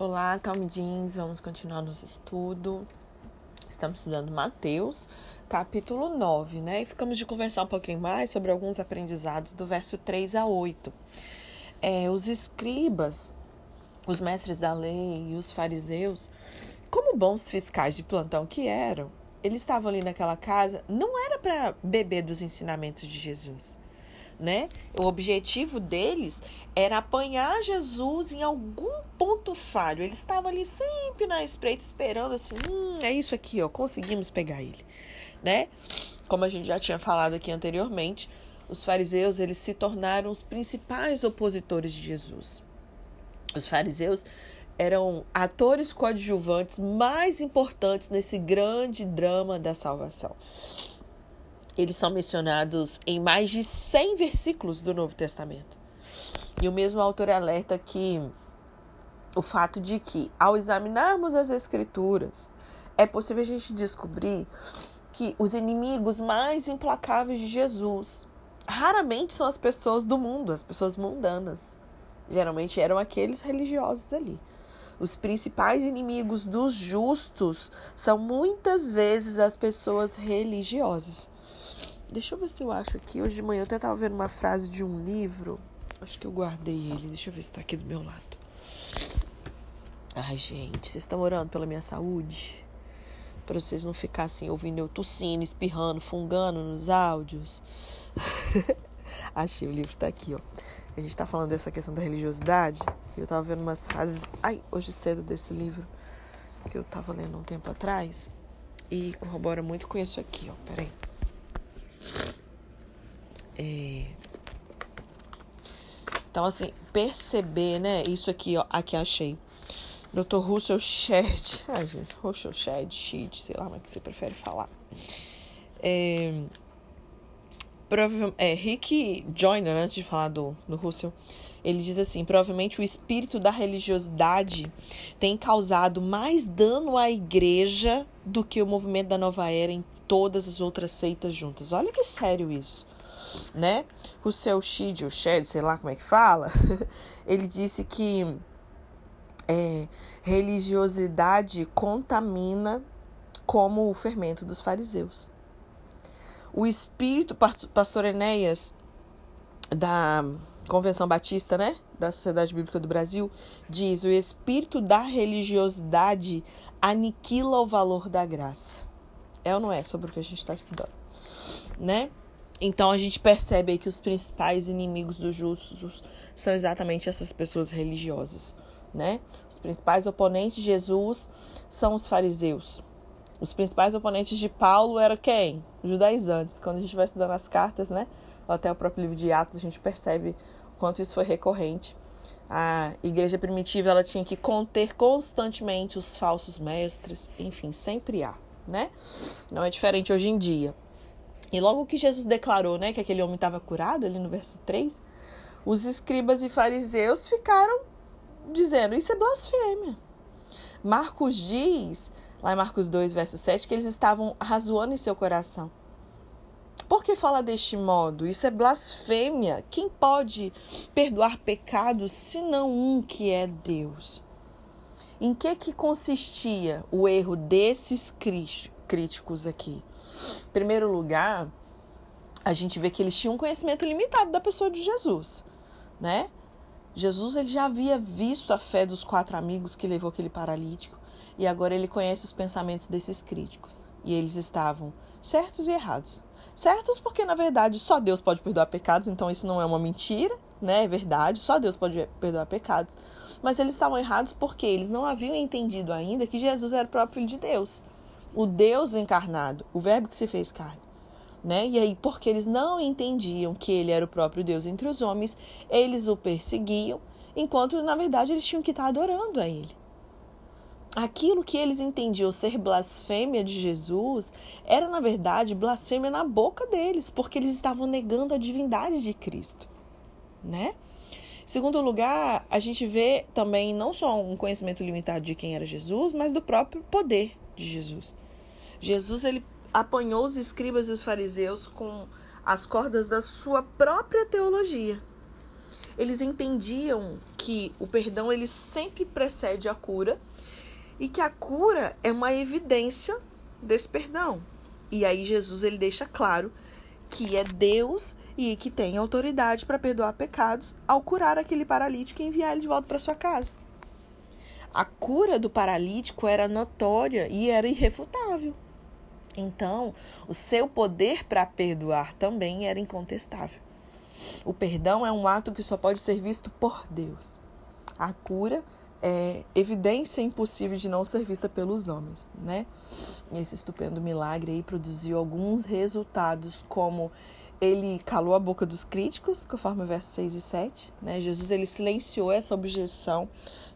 Olá, Talmidins, vamos continuar nosso estudo. Estamos estudando Mateus, capítulo 9, né? E ficamos de conversar um pouquinho mais sobre alguns aprendizados do verso 3 a 8. É, os escribas, os mestres da lei e os fariseus, como bons fiscais de plantão que eram, eles estavam ali naquela casa, não era para beber dos ensinamentos de Jesus né? O objetivo deles era apanhar Jesus em algum ponto falho. Eles estavam ali sempre na espreita esperando assim, hum, é isso aqui, ó, conseguimos pegar ele, né? Como a gente já tinha falado aqui anteriormente, os fariseus, eles se tornaram os principais opositores de Jesus. Os fariseus eram atores coadjuvantes mais importantes nesse grande drama da salvação eles são mencionados em mais de 100 versículos do Novo Testamento. E o mesmo autor alerta que o fato de que, ao examinarmos as Escrituras, é possível a gente descobrir que os inimigos mais implacáveis de Jesus raramente são as pessoas do mundo, as pessoas mundanas. Geralmente eram aqueles religiosos ali. Os principais inimigos dos justos são muitas vezes as pessoas religiosas. Deixa eu ver se eu acho aqui. Hoje de manhã eu até estava vendo uma frase de um livro. Acho que eu guardei ele. Deixa eu ver se está aqui do meu lado. Ai, gente, vocês estão orando pela minha saúde? Para vocês não ficarem ouvindo eu tossindo, espirrando, fungando nos áudios. Achei, o livro está aqui, ó. A gente está falando dessa questão da religiosidade. Eu estava vendo umas frases, ai, hoje cedo desse livro que eu estava lendo um tempo atrás e corrobora muito com isso aqui, ó. Peraí. É... Então, assim, perceber, né? Isso aqui, ó, aqui achei. Dr. Russell Shedd. Ai, gente, Russell Shedd, Shedd, sei lá como é que você prefere falar. É, é, Rick Joyner, antes de falar do, do Russell, ele diz assim: provavelmente o espírito da religiosidade tem causado mais dano à igreja do que o movimento da nova era em todas as outras seitas juntas. Olha que sério isso, né? O seu Shid, o Shed, sei lá como é que fala, ele disse que é, religiosidade contamina como o fermento dos fariseus. O espírito, pastor Enéas, da Convenção Batista, né, da Sociedade Bíblica do Brasil, diz: o espírito da religiosidade aniquila o valor da graça. É ou não é sobre o que a gente está estudando, né? Então a gente percebe aí que os principais inimigos dos justos são exatamente essas pessoas religiosas, né? Os principais oponentes de Jesus são os fariseus. Os principais oponentes de Paulo eram quem? Os judaizantes. Quando a gente vai estudando as cartas, né? Até o próprio livro de Atos, a gente percebe o quanto isso foi recorrente. A igreja primitiva ela tinha que conter constantemente os falsos mestres, enfim, sempre há né? Não é diferente hoje em dia. E logo que Jesus declarou, né, que aquele homem estava curado, ali no verso 3, os escribas e fariseus ficaram dizendo: Isso é blasfêmia. Marcos diz, lá em Marcos 2, verso 7, que eles estavam razoando em seu coração. Por que fala deste modo? Isso é blasfêmia. Quem pode perdoar pecados senão um que é Deus? Em que que consistia o erro desses críticos aqui? Em primeiro lugar, a gente vê que eles tinham um conhecimento limitado da pessoa de Jesus, né? Jesus ele já havia visto a fé dos quatro amigos que levou aquele paralítico e agora ele conhece os pensamentos desses críticos e eles estavam certos e errados. Certos porque na verdade só Deus pode perdoar pecados, então isso não é uma mentira, né? É verdade, só Deus pode perdoar pecados. Mas eles estavam errados porque eles não haviam entendido ainda que Jesus era o próprio Filho de Deus, o Deus encarnado, o Verbo que se fez carne. Né? E aí, porque eles não entendiam que ele era o próprio Deus entre os homens, eles o perseguiam, enquanto na verdade eles tinham que estar adorando a ele. Aquilo que eles entendiam ser blasfêmia de Jesus era, na verdade, blasfêmia na boca deles, porque eles estavam negando a divindade de Cristo né? Segundo lugar, a gente vê também não só um conhecimento limitado de quem era Jesus, mas do próprio poder de Jesus. Jesus ele apanhou os escribas e os fariseus com as cordas da sua própria teologia. eles entendiam que o perdão ele sempre precede a cura e que a cura é uma evidência desse perdão. E aí Jesus ele deixa claro que é Deus e que tem autoridade para perdoar pecados ao curar aquele paralítico e enviar ele de volta para sua casa. A cura do paralítico era notória e era irrefutável. Então, o seu poder para perdoar também era incontestável. O perdão é um ato que só pode ser visto por Deus. A cura é evidência impossível de não ser vista pelos homens, né? Esse estupendo milagre aí produziu alguns resultados, como ele calou a boca dos críticos, conforme o verso 6 e 7, né? Jesus ele silenciou essa objeção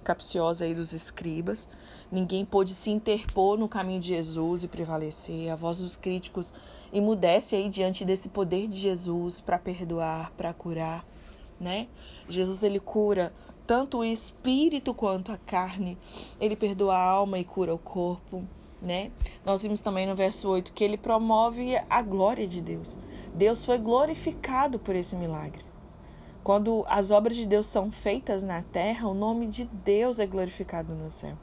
capciosa aí dos escribas. Ninguém pôde se interpor no caminho de Jesus e prevalecer. A voz dos críticos emudece aí diante desse poder de Jesus para perdoar, para curar, né? Jesus ele cura tanto o espírito quanto a carne. Ele perdoa a alma e cura o corpo, né? Nós vimos também no verso 8 que ele promove a glória de Deus. Deus foi glorificado por esse milagre. Quando as obras de Deus são feitas na terra, o nome de Deus é glorificado no céu.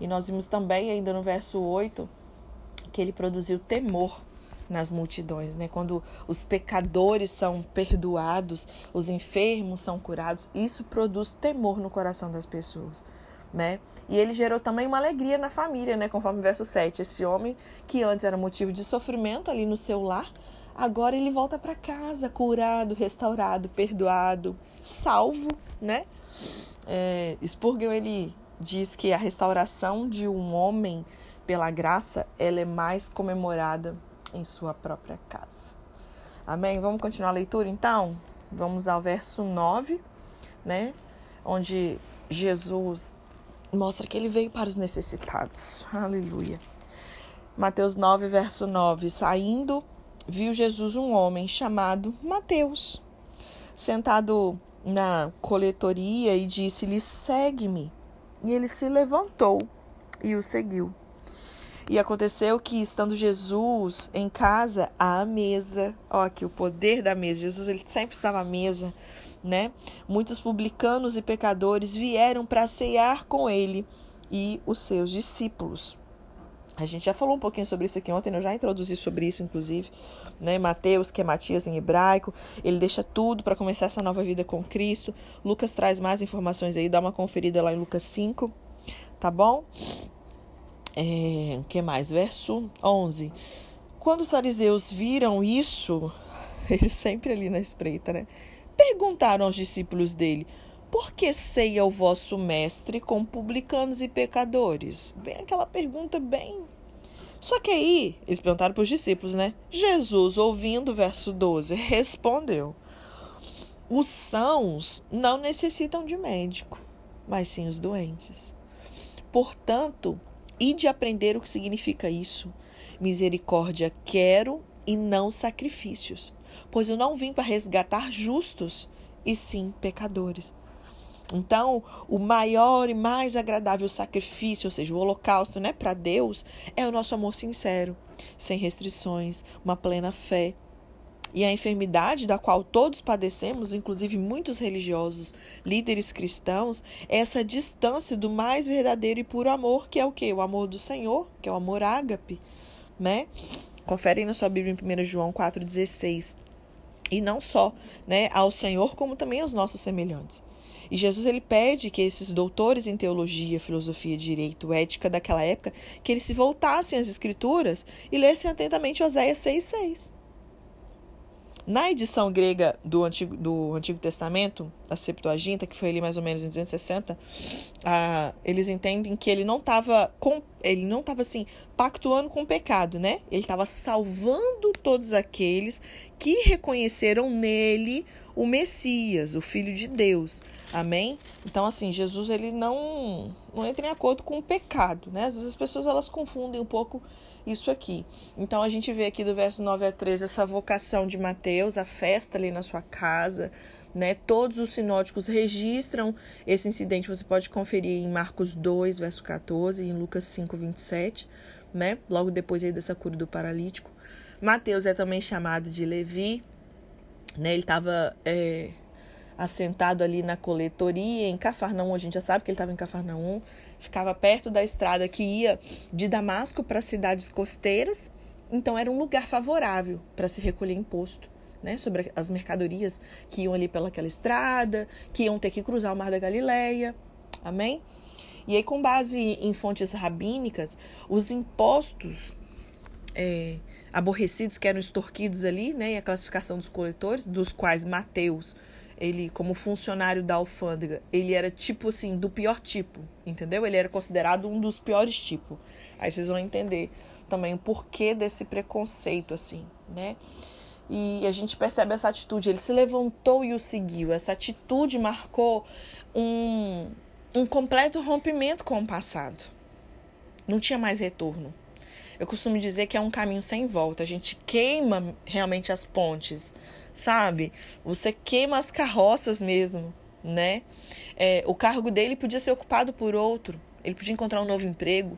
E nós vimos também, ainda no verso 8, que ele produziu temor nas multidões, né? Quando os pecadores são perdoados, os enfermos são curados, isso produz temor no coração das pessoas. Né? E ele gerou também uma alegria na família, né? Conforme o verso 7. Esse homem que antes era motivo de sofrimento ali no seu lar, agora ele volta para casa curado, restaurado, perdoado, salvo, né? É, Spurgeon ele diz que a restauração de um homem pela graça ela é mais comemorada em sua própria casa. Amém? Vamos continuar a leitura então? Vamos ao verso 9, né? Onde Jesus mostra que ele veio para os necessitados. Aleluia. Mateus 9, verso 9. Saindo, viu Jesus um homem chamado Mateus, sentado na coletoria e disse-lhe: Segue-me. E ele se levantou e o seguiu. E aconteceu que, estando Jesus em casa, à mesa, ó, aqui o poder da mesa, Jesus ele sempre estava à mesa, né? Muitos publicanos e pecadores vieram para cear com ele e os seus discípulos. A gente já falou um pouquinho sobre isso aqui ontem, eu já introduzi sobre isso, inclusive, né? Mateus, que é Matias em hebraico, ele deixa tudo para começar essa nova vida com Cristo. Lucas traz mais informações aí, dá uma conferida lá em Lucas 5, tá bom? É, que mais? Verso 11. Quando os fariseus viram isso, eles sempre ali na espreita, né? Perguntaram aos discípulos dele: Por que ceia o vosso mestre com publicanos e pecadores? Bem, aquela pergunta bem. Só que aí, eles perguntaram para os discípulos, né? Jesus, ouvindo o verso 12, respondeu: Os sãos não necessitam de médico, mas sim os doentes. Portanto, e de aprender o que significa isso. Misericórdia quero e não sacrifícios, pois eu não vim para resgatar justos, e sim pecadores. Então, o maior e mais agradável sacrifício, ou seja, o holocausto, né, para Deus, é o nosso amor sincero, sem restrições, uma plena fé, e a enfermidade da qual todos padecemos, inclusive muitos religiosos, líderes cristãos, é essa distância do mais verdadeiro e puro amor, que é o que? O amor do Senhor, que é o amor ágape, né? Confere na sua Bíblia em 1 João 4,16. E não só né, ao Senhor, como também aos nossos semelhantes. E Jesus ele pede que esses doutores em teologia, filosofia, direito, ética daquela época, que eles se voltassem às escrituras e lessem atentamente Oséias 6,6. Na edição grega do Antigo, do Antigo Testamento, a Septuaginta, que foi ali mais ou menos em 260, ah, eles entendem que ele não estava ele não estava assim pactuando com o pecado, né? Ele estava salvando todos aqueles que reconheceram nele o Messias, o Filho de Deus. Amém? Então assim, Jesus ele não não entra em acordo com o pecado, né? Às vezes as pessoas elas confundem um pouco isso aqui. Então a gente vê aqui do verso 9 a 13 essa vocação de Mateus, a festa ali na sua casa, né? Todos os sinóticos registram esse incidente, você pode conferir em Marcos 2, verso 14, e em Lucas 5, 27, né? Logo depois aí dessa cura do paralítico. Mateus é também chamado de Levi, né? Ele estava é, assentado ali na coletoria, em Cafarnaum, a gente já sabe que ele estava em Cafarnaum, ficava perto da estrada que ia de Damasco para as cidades costeiras, então era um lugar favorável para se recolher imposto. Né, sobre as mercadorias que iam ali pelaquela estrada, que iam ter que cruzar o Mar da Galileia. Amém? E aí, com base em fontes rabínicas, os impostos é, aborrecidos que eram extorquidos ali, né, e a classificação dos coletores, dos quais Mateus, ele como funcionário da alfândega, ele era tipo assim, do pior tipo, entendeu? Ele era considerado um dos piores tipos. Aí vocês vão entender também o porquê desse preconceito assim, né? E a gente percebe essa atitude, ele se levantou e o seguiu. Essa atitude marcou um, um completo rompimento com o passado. Não tinha mais retorno. Eu costumo dizer que é um caminho sem volta. A gente queima realmente as pontes, sabe? Você queima as carroças mesmo, né? É, o cargo dele podia ser ocupado por outro. Ele podia encontrar um novo emprego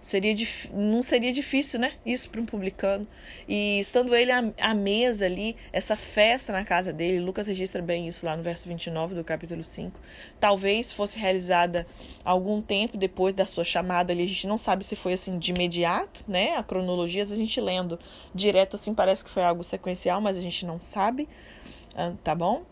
seria não seria difícil, né? Isso para um publicano. E estando ele à, à, mesa ali, essa festa na casa dele, Lucas registra bem isso lá no verso 29 do capítulo 5. Talvez fosse realizada algum tempo depois da sua chamada ali, a gente não sabe se foi assim de imediato, né? A cronologia, a gente lendo direto assim parece que foi algo sequencial, mas a gente não sabe, tá bom?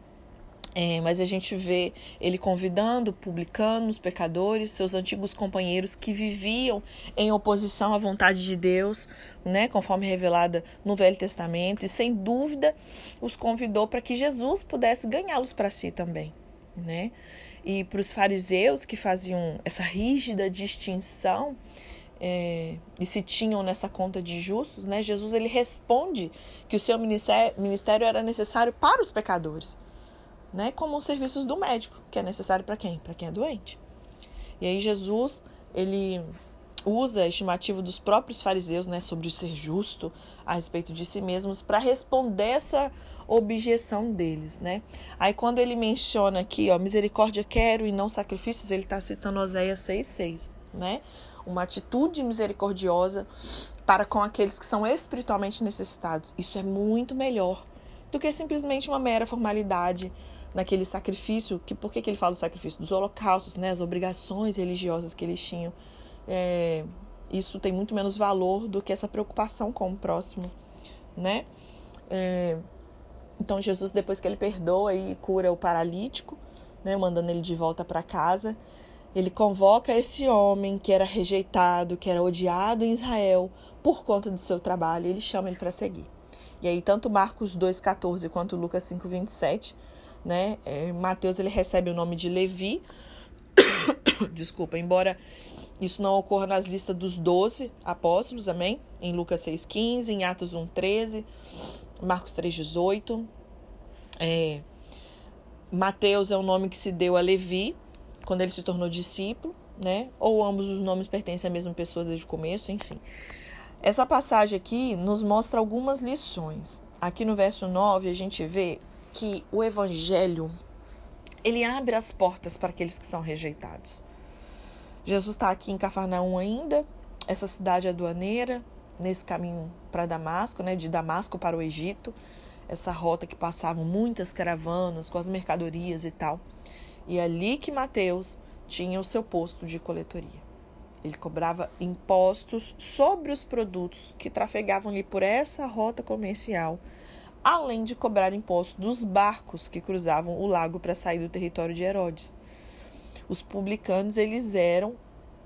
É, mas a gente vê ele convidando publicanos, pecadores, seus antigos companheiros que viviam em oposição à vontade de Deus, né, conforme revelada no Velho Testamento, e sem dúvida os convidou para que Jesus pudesse ganhá-los para si também, né? E para os fariseus que faziam essa rígida distinção é, e se tinham nessa conta de justos, né? Jesus ele responde que o seu ministério era necessário para os pecadores né? Como os serviços do médico, que é necessário para quem? Para quem é doente. E aí Jesus, ele usa a estimativa dos próprios fariseus, né, sobre ser justo a respeito de si mesmos para responder essa objeção deles, né? Aí quando ele menciona aqui, ó, misericórdia quero e não sacrifícios, ele está citando Oséias 6:6, né? Uma atitude misericordiosa para com aqueles que são espiritualmente necessitados. Isso é muito melhor do que simplesmente uma mera formalidade naquele sacrifício, que por que, que ele fala do sacrifício? Dos holocaustos, né? As obrigações religiosas que eles tinham. É, isso tem muito menos valor do que essa preocupação com o próximo, né? É, então Jesus, depois que ele perdoa e cura o paralítico, né, mandando ele de volta para casa, ele convoca esse homem que era rejeitado, que era odiado em Israel por conta do seu trabalho, ele chama ele para seguir. E aí tanto Marcos 2:14 quanto Lucas 5:27 né? É, Mateus ele recebe o nome de Levi. Desculpa, embora isso não ocorra nas listas dos doze apóstolos, amém? Em Lucas 6,15, em Atos 1,13, Marcos 3,18. É, Mateus é o nome que se deu a Levi quando ele se tornou discípulo, né? Ou ambos os nomes pertencem à mesma pessoa desde o começo, enfim. Essa passagem aqui nos mostra algumas lições. Aqui no verso 9 a gente vê que o evangelho ele abre as portas para aqueles que são rejeitados. Jesus está aqui em Cafarnaum ainda, essa cidade aduaneira, nesse caminho para Damasco, né, de Damasco para o Egito, essa rota que passavam muitas caravanas com as mercadorias e tal. E é ali que Mateus tinha o seu posto de coletoria. Ele cobrava impostos sobre os produtos que trafegavam ali por essa rota comercial além de cobrar impostos dos barcos que cruzavam o lago para sair do território de Herodes. Os publicanos eles eram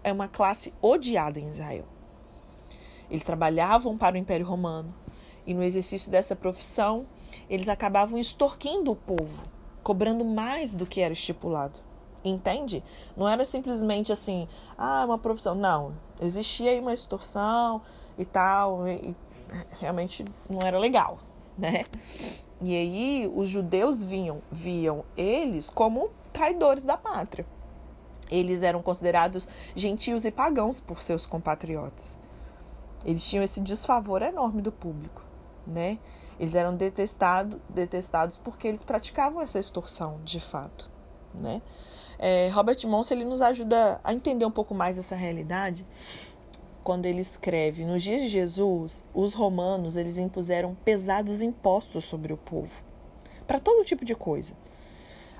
é uma classe odiada em Israel. Eles trabalhavam para o Império Romano e no exercício dessa profissão eles acabavam extorquindo o povo, cobrando mais do que era estipulado. Entende? Não era simplesmente assim, ah, uma profissão. Não, existia aí uma extorsão e tal, e realmente não era legal né? E aí os judeus vinham, viam eles como traidores da pátria. Eles eram considerados gentios e pagãos por seus compatriotas. Eles tinham esse desfavor enorme do público, né? Eles eram detestado, detestados porque eles praticavam essa extorsão, de fato, né? É, Robert Monson ele nos ajuda a entender um pouco mais essa realidade quando ele escreve: Nos dias de Jesus, os romanos eles impuseram pesados impostos sobre o povo, para todo tipo de coisa.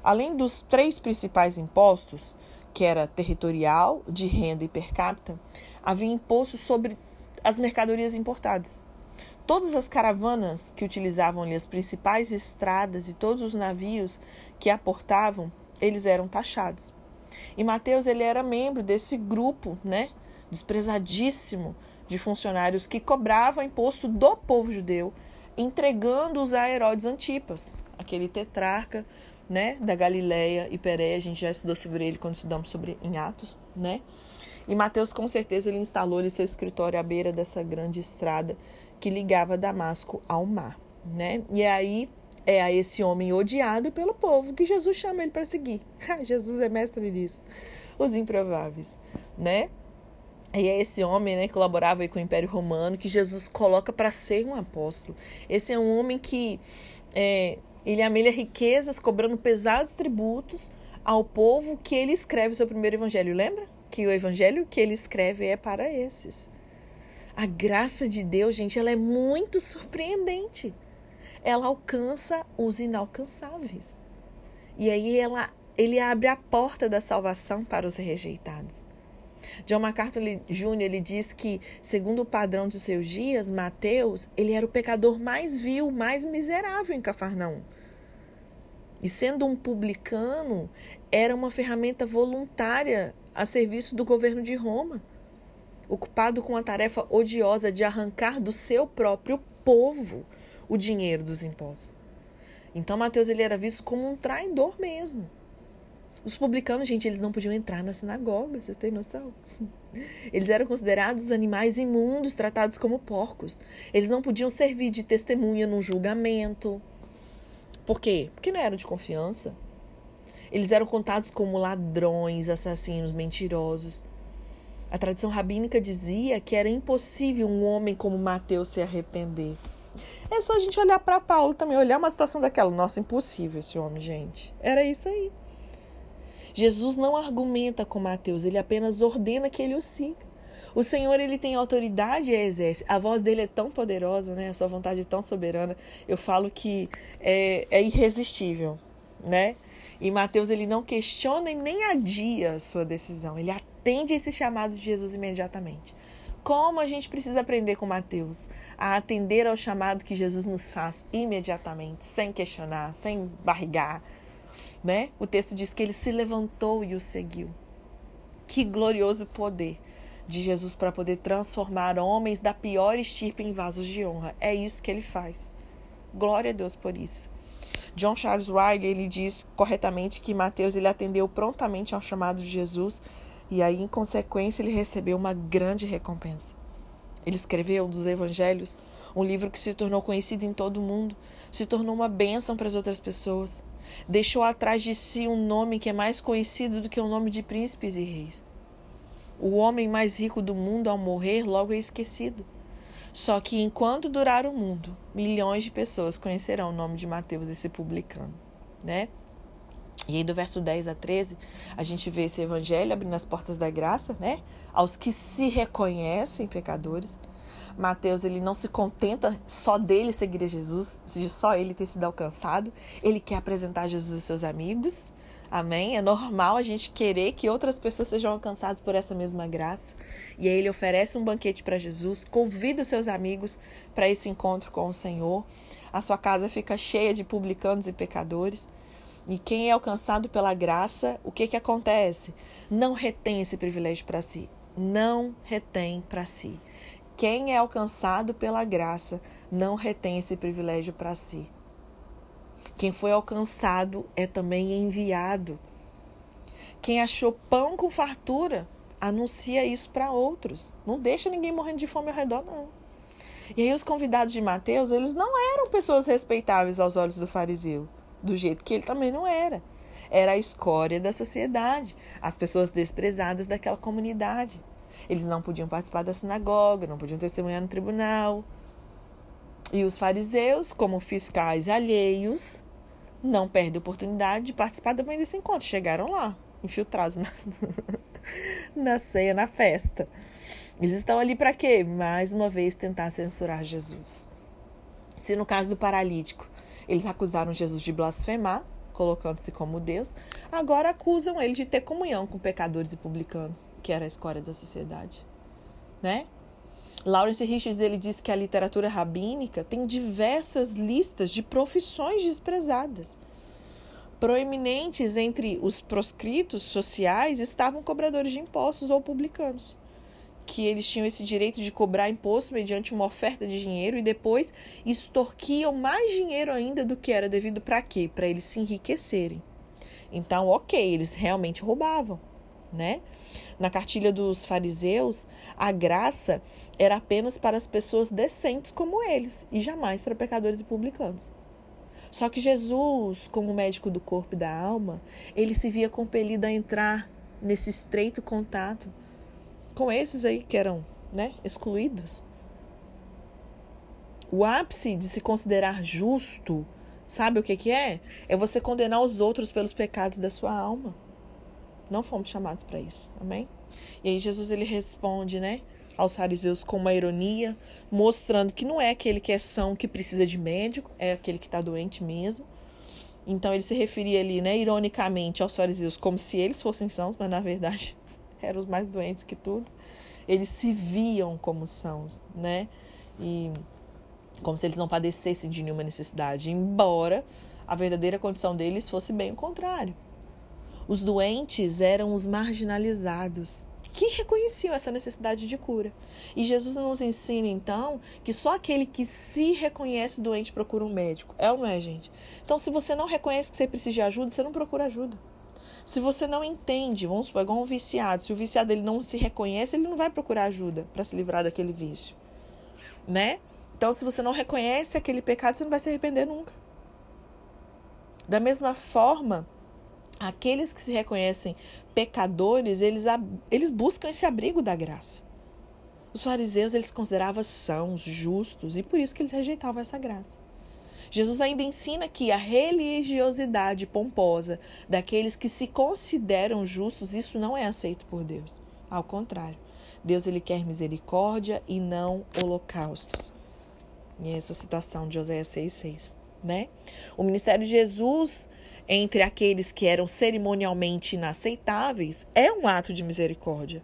Além dos três principais impostos, que era territorial, de renda e per capita, havia imposto sobre as mercadorias importadas. Todas as caravanas que utilizavam ali as principais estradas e todos os navios que aportavam, eles eram taxados. E Mateus ele era membro desse grupo, né, desprezadíssimo de funcionários que cobrava imposto do povo judeu, entregando-os a Herodes Antipas, aquele tetrarca, né, da Galileia e Pérea, a gente já estudou sobre ele quando estudamos sobre em Atos, né? E Mateus com certeza ele instalou ali seu escritório à beira dessa grande estrada que ligava Damasco ao mar, né? E aí é a esse homem odiado pelo povo que Jesus chama ele para seguir. Jesus é mestre nisso. Os improváveis, né? E é esse homem, né, que colaborava com o Império Romano, que Jesus coloca para ser um apóstolo. Esse é um homem que é, ele amelha riquezas, cobrando pesados tributos ao povo que ele escreve o seu primeiro evangelho. Lembra? Que o evangelho que ele escreve é para esses. A graça de Deus, gente, ela é muito surpreendente. Ela alcança os inalcançáveis. E aí ela, ele abre a porta da salvação para os rejeitados. John MacArthur Jr. ele diz que, segundo o padrão dos seus dias, Mateus, ele era o pecador mais vil, mais miserável em Cafarnaum. E sendo um publicano, era uma ferramenta voluntária a serviço do governo de Roma, ocupado com a tarefa odiosa de arrancar do seu próprio povo o dinheiro dos impostos. Então Mateus ele era visto como um traidor mesmo. Os publicanos, gente, eles não podiam entrar na sinagoga, vocês têm noção? Eles eram considerados animais imundos, tratados como porcos. Eles não podiam servir de testemunha num julgamento. Por quê? Porque não eram de confiança. Eles eram contados como ladrões, assassinos, mentirosos. A tradição rabínica dizia que era impossível um homem como Mateus se arrepender. É só a gente olhar para Paulo também, olhar uma situação daquela. Nossa, impossível esse homem, gente. Era isso aí. Jesus não argumenta com Mateus, ele apenas ordena que ele o siga. O Senhor ele tem autoridade e exerce. A voz dele é tão poderosa, né? A sua vontade é tão soberana. Eu falo que é, é irresistível, né? E Mateus ele não questiona e nem adia a sua decisão. Ele atende esse chamado de Jesus imediatamente. Como a gente precisa aprender com Mateus a atender ao chamado que Jesus nos faz imediatamente, sem questionar, sem barrigar, né? O texto diz que ele se levantou e o seguiu. Que glorioso poder de Jesus para poder transformar homens da pior estirpe em vasos de honra. É isso que ele faz. Glória a Deus por isso. John Charles Riley ele diz corretamente que Mateus ele atendeu prontamente ao chamado de Jesus e aí em consequência ele recebeu uma grande recompensa. Ele escreveu dos evangelhos um livro que se tornou conhecido em todo o mundo, se tornou uma bênção para as outras pessoas. Deixou atrás de si um nome que é mais conhecido do que o nome de príncipes e reis. O homem mais rico do mundo, ao morrer, logo é esquecido. Só que enquanto durar o mundo, milhões de pessoas conhecerão o nome de Mateus, esse publicano, né? E aí do verso 10 a 13, a gente vê esse evangelho abrindo as portas da graça, né? Aos que se reconhecem pecadores. Mateus ele não se contenta só dele seguir a Jesus, de só ele ter sido alcançado. Ele quer apresentar Jesus aos seus amigos. Amém? É normal a gente querer que outras pessoas sejam alcançadas por essa mesma graça. E aí ele oferece um banquete para Jesus, convida os seus amigos para esse encontro com o Senhor. A sua casa fica cheia de publicanos e pecadores. E quem é alcançado pela graça, o que, que acontece? Não retém esse privilégio para si. Não retém para si. Quem é alcançado pela graça não retém esse privilégio para si. Quem foi alcançado é também enviado. Quem achou pão com fartura, anuncia isso para outros. Não deixa ninguém morrendo de fome ao redor, não. E aí os convidados de Mateus, eles não eram pessoas respeitáveis aos olhos do fariseu, do jeito que ele também não era. Era a escória da sociedade, as pessoas desprezadas daquela comunidade. Eles não podiam participar da sinagoga, não podiam testemunhar no tribunal. E os fariseus, como fiscais alheios, não perdem a oportunidade de participar também desse encontro. Chegaram lá, infiltrados na, na ceia, na festa. Eles estão ali para quê? Mais uma vez tentar censurar Jesus. Se no caso do paralítico, eles acusaram Jesus de blasfemar, colocando-se como Deus, agora acusam ele de ter comunhão com pecadores e publicanos, que era a escória da sociedade, né? Lawrence Richards ele diz que a literatura rabínica tem diversas listas de profissões desprezadas. Proeminentes entre os proscritos sociais estavam cobradores de impostos ou publicanos, que eles tinham esse direito de cobrar imposto mediante uma oferta de dinheiro e depois extorquiam mais dinheiro ainda do que era devido para quê? Para eles se enriquecerem. Então, ok, eles realmente roubavam, né? Na cartilha dos fariseus, a graça era apenas para as pessoas decentes como eles e jamais para pecadores e publicanos. Só que Jesus, como médico do corpo e da alma, ele se via compelido a entrar nesse estreito contato com esses aí que eram né, excluídos. O ápice de se considerar justo, sabe o que, que é? É você condenar os outros pelos pecados da sua alma. Não fomos chamados para isso, amém? E aí Jesus ele responde, né? aos fariseus com uma ironia, mostrando que não é aquele que é são que precisa de médico, é aquele que está doente mesmo. Então ele se referia ali, né, ironicamente, aos fariseus como se eles fossem sãos, mas na verdade eram os mais doentes que tudo. Eles se viam como sãos, né? E como se eles não padecessem de nenhuma necessidade, embora a verdadeira condição deles fosse bem o contrário. Os doentes eram os marginalizados, que reconheciam essa necessidade de cura. E Jesus nos ensina, então, que só aquele que se reconhece doente procura um médico. É ou não é, gente? Então, se você não reconhece que você precisa de ajuda, você não procura ajuda. Se você não entende, vamos supor, igual um viciado, se o viciado ele não se reconhece, ele não vai procurar ajuda para se livrar daquele vício, né? Então, se você não reconhece aquele pecado, você não vai se arrepender nunca. Da mesma forma, aqueles que se reconhecem pecadores, eles, eles buscam esse abrigo da graça. Os fariseus eles consideravam sãos, justos, e por isso que eles rejeitavam essa graça. Jesus ainda ensina que a religiosidade pomposa daqueles que se consideram justos, isso não é aceito por Deus. Ao contrário, Deus ele quer misericórdia e não holocaustos. E essa citação de Oséias 6,6. Né? O ministério de Jesus entre aqueles que eram cerimonialmente inaceitáveis é um ato de misericórdia.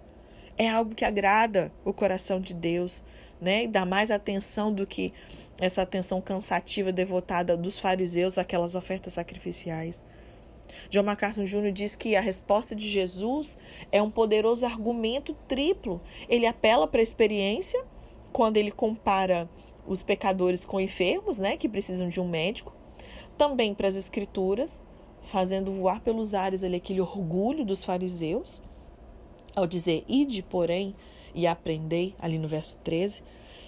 É algo que agrada o coração de Deus, né? E dá mais atenção do que essa atenção cansativa devotada dos fariseus àquelas ofertas sacrificiais. John MacArthur Jr. diz que a resposta de Jesus é um poderoso argumento triplo. Ele apela para a experiência, quando ele compara os pecadores com enfermos, né, que precisam de um médico, também para as escrituras, fazendo voar pelos ares ali aquele orgulho dos fariseus, ao dizer, ide, porém, e aprendei, ali no verso 13,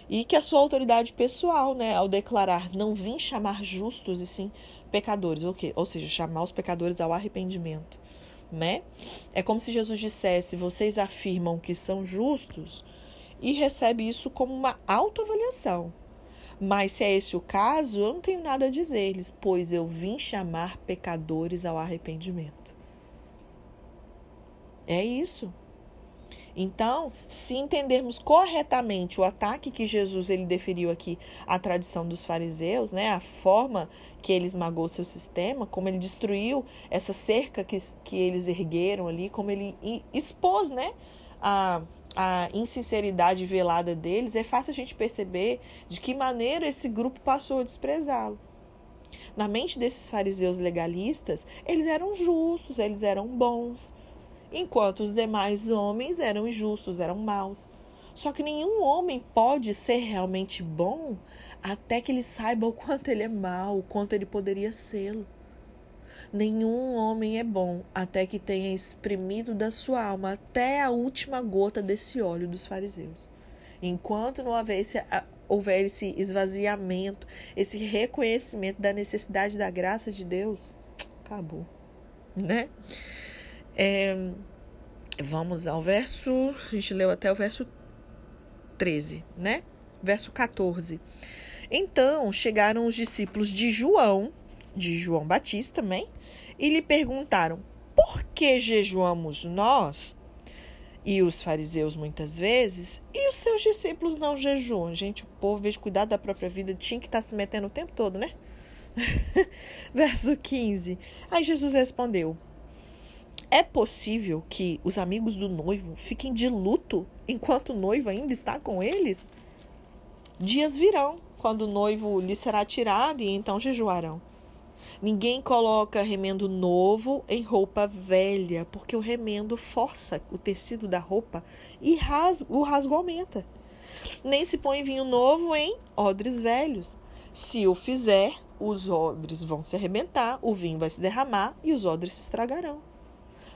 e que a sua autoridade pessoal, né, ao declarar, não vim chamar justos e sim pecadores, ou, quê? ou seja, chamar os pecadores ao arrependimento, né? É como se Jesus dissesse, vocês afirmam que são justos e recebe isso como uma autoavaliação. Mas se é esse o caso, eu não tenho nada a dizer-lhes, pois eu vim chamar pecadores ao arrependimento. É isso. Então, se entendermos corretamente o ataque que Jesus ele deferiu aqui à tradição dos fariseus, né, a forma que ele esmagou seu sistema, como ele destruiu essa cerca que, que eles ergueram ali, como ele expôs, né, a a insinceridade velada deles, é fácil a gente perceber de que maneira esse grupo passou a desprezá-lo. Na mente desses fariseus legalistas, eles eram justos, eles eram bons, enquanto os demais homens eram injustos, eram maus. Só que nenhum homem pode ser realmente bom até que ele saiba o quanto ele é mau, o quanto ele poderia sê-lo. Nenhum homem é bom até que tenha exprimido da sua alma até a última gota desse óleo dos fariseus. Enquanto não houver esse, houver esse esvaziamento, esse reconhecimento da necessidade da graça de Deus, acabou, né? É, vamos ao verso, a gente leu até o verso 13, né? Verso 14. Então chegaram os discípulos de João de João Batista também, e lhe perguntaram: Por que jejuamos nós? E os fariseus muitas vezes, e os seus discípulos não jejuam. Gente, o povo, de cuidar da própria vida, tinha que estar tá se metendo o tempo todo, né? Verso 15. Aí Jesus respondeu: É possível que os amigos do noivo fiquem de luto enquanto o noivo ainda está com eles? Dias virão, quando o noivo lhe será tirado, e então jejuarão. Ninguém coloca remendo novo em roupa velha, porque o remendo força o tecido da roupa e o rasgo aumenta. Nem se põe vinho novo em odres velhos. Se o fizer, os odres vão se arrebentar, o vinho vai se derramar e os odres se estragarão.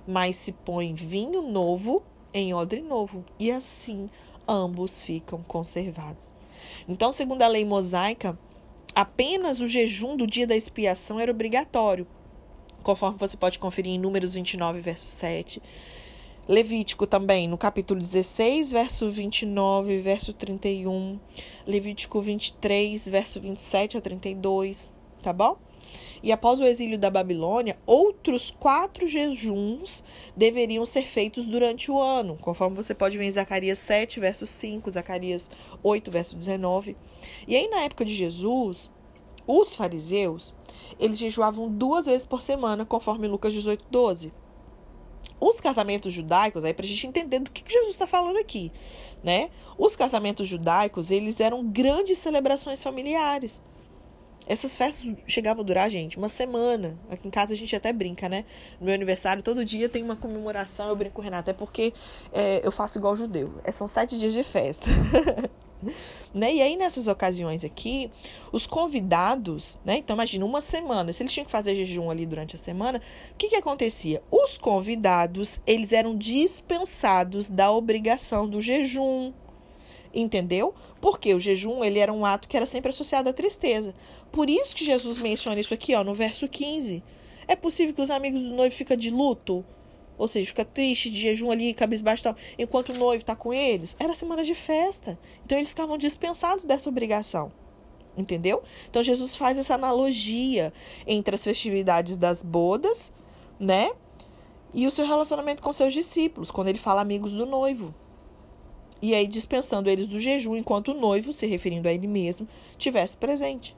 Mas se põe vinho novo em odre novo, e assim ambos ficam conservados. Então, segundo a lei mosaica, apenas o jejum do dia da expiação era obrigatório, conforme você pode conferir em Números 29, verso 7. Levítico também, no capítulo 16, verso 29, verso 31. Levítico 23, verso 27 a 32, tá bom? E após o exílio da Babilônia, outros quatro jejuns deveriam ser feitos durante o ano, conforme você pode ver em Zacarias 7, verso 5, Zacarias 8, verso 19. E aí, na época de Jesus, os fariseus, eles jejuavam duas vezes por semana, conforme Lucas 18, 12. Os casamentos judaicos, aí para a gente entender do que, que Jesus está falando aqui, né? Os casamentos judaicos, eles eram grandes celebrações familiares. Essas festas chegavam a durar, gente, uma semana. Aqui em casa a gente até brinca, né? No meu aniversário, todo dia tem uma comemoração. Eu brinco com o Renato, é porque é, eu faço igual judeu. É, são sete dias de festa. né? E aí, nessas ocasiões aqui, os convidados, né? Então, imagina, uma semana, se eles tinham que fazer jejum ali durante a semana, o que, que acontecia? Os convidados, eles eram dispensados da obrigação do jejum. Entendeu? Porque o jejum ele era um ato que era sempre associado à tristeza. Por isso que Jesus menciona isso aqui, ó, no verso 15. É possível que os amigos do noivo fiquem de luto? Ou seja, fica triste, de jejum ali, cabisbaixo tal, enquanto o noivo está com eles. Era semana de festa. Então eles ficavam dispensados dessa obrigação. Entendeu? Então Jesus faz essa analogia entre as festividades das bodas, né? E o seu relacionamento com seus discípulos, quando ele fala amigos do noivo. E aí dispensando eles do jejum enquanto o noivo, se referindo a ele mesmo, tivesse presente.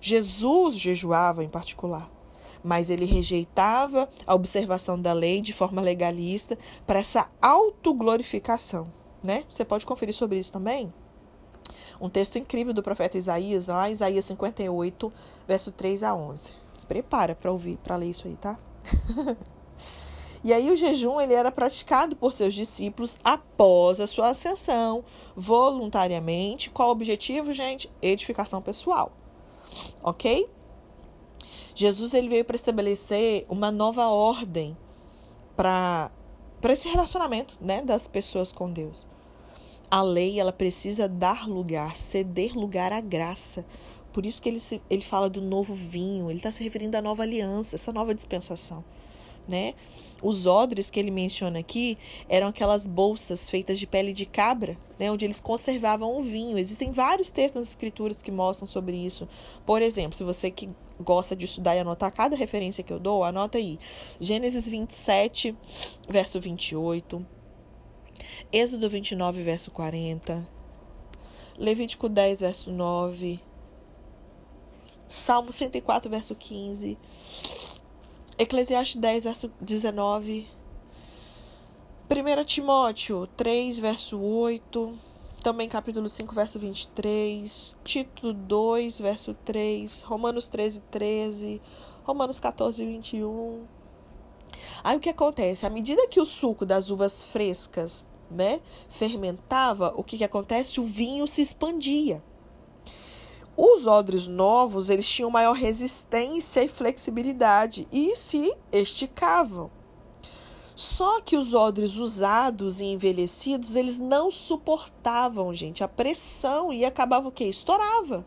Jesus jejuava em particular, mas ele rejeitava a observação da lei de forma legalista para essa autoglorificação, né? Você pode conferir sobre isso também? Um texto incrível do profeta Isaías, lá Isaías 58, verso 3 a 11. Prepara para ouvir, para ler isso aí, tá? E aí o jejum ele era praticado por seus discípulos após a sua ascensão, voluntariamente. Qual o objetivo, gente? Edificação pessoal. OK? Jesus ele veio para estabelecer uma nova ordem para para esse relacionamento, né, das pessoas com Deus. A lei ela precisa dar lugar, ceder lugar à graça. Por isso que ele, se, ele fala do novo vinho, ele está se referindo à nova aliança, essa nova dispensação né? Os odres que ele menciona aqui eram aquelas bolsas feitas de pele de cabra, né, onde eles conservavam o vinho. Existem vários textos nas escrituras que mostram sobre isso. Por exemplo, se você que gosta de estudar e anotar cada referência que eu dou, anota aí. Gênesis 27, verso 28. Êxodo 29, verso 40. Levítico 10, verso 9. Salmo 104, verso 15. Eclesiastes 10, verso 19. 1 Timóteo 3, verso 8. Também capítulo 5, verso 23. Tito 2, verso 3. Romanos 13, 13. Romanos 14, 21. Aí o que acontece? À medida que o suco das uvas frescas né, fermentava, o que, que acontece? O vinho se expandia. Os odres novos, eles tinham maior resistência e flexibilidade e se esticavam. Só que os odres usados e envelhecidos, eles não suportavam, gente, a pressão e acabava o quê? Estourava.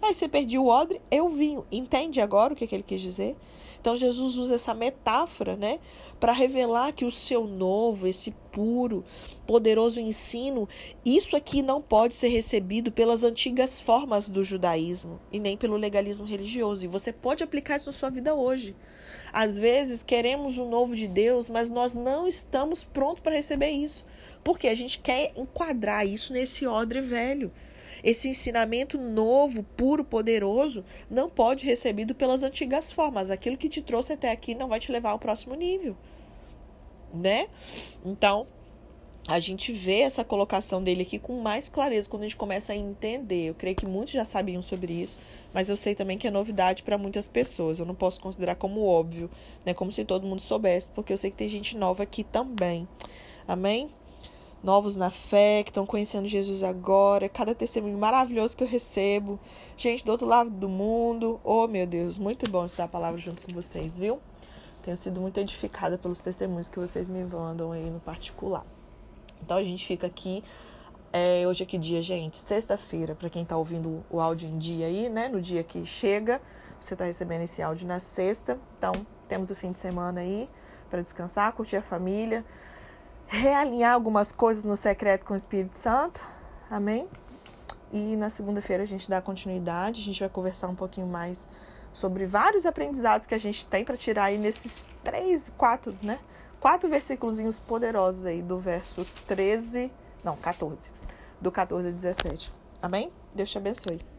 Aí você perdia o odre e o vinho. Entende agora o que, que ele quis dizer? Então Jesus usa essa metáfora, né, para revelar que o seu novo, esse puro, poderoso ensino, isso aqui não pode ser recebido pelas antigas formas do judaísmo e nem pelo legalismo religioso. E você pode aplicar isso na sua vida hoje. Às vezes queremos o novo de Deus, mas nós não estamos prontos para receber isso, porque a gente quer enquadrar isso nesse odre velho. Esse ensinamento novo, puro, poderoso, não pode recebido pelas antigas formas. Aquilo que te trouxe até aqui não vai te levar ao próximo nível, né? Então, a gente vê essa colocação dele aqui com mais clareza quando a gente começa a entender. Eu creio que muitos já sabiam sobre isso, mas eu sei também que é novidade para muitas pessoas. Eu não posso considerar como óbvio, né? Como se todo mundo soubesse, porque eu sei que tem gente nova aqui também. Amém? Novos na fé, que estão conhecendo Jesus agora. Cada testemunho maravilhoso que eu recebo. Gente do outro lado do mundo. Oh, meu Deus, muito bom estar a palavra junto com vocês, viu? Tenho sido muito edificada pelos testemunhos que vocês me mandam aí no particular. Então a gente fica aqui. É, hoje é que dia, gente? Sexta-feira, para quem tá ouvindo o áudio em dia aí, né? No dia que chega, você tá recebendo esse áudio na sexta. Então, temos o fim de semana aí para descansar, curtir a família, realinhar algumas coisas no secreto com o Espírito Santo. Amém? E na segunda-feira a gente dá continuidade, a gente vai conversar um pouquinho mais sobre vários aprendizados que a gente tem para tirar aí nesses três, quatro, né? quatro versículos poderosos aí do verso 13, não, 14, do 14 a 17. Amém? Deus te abençoe.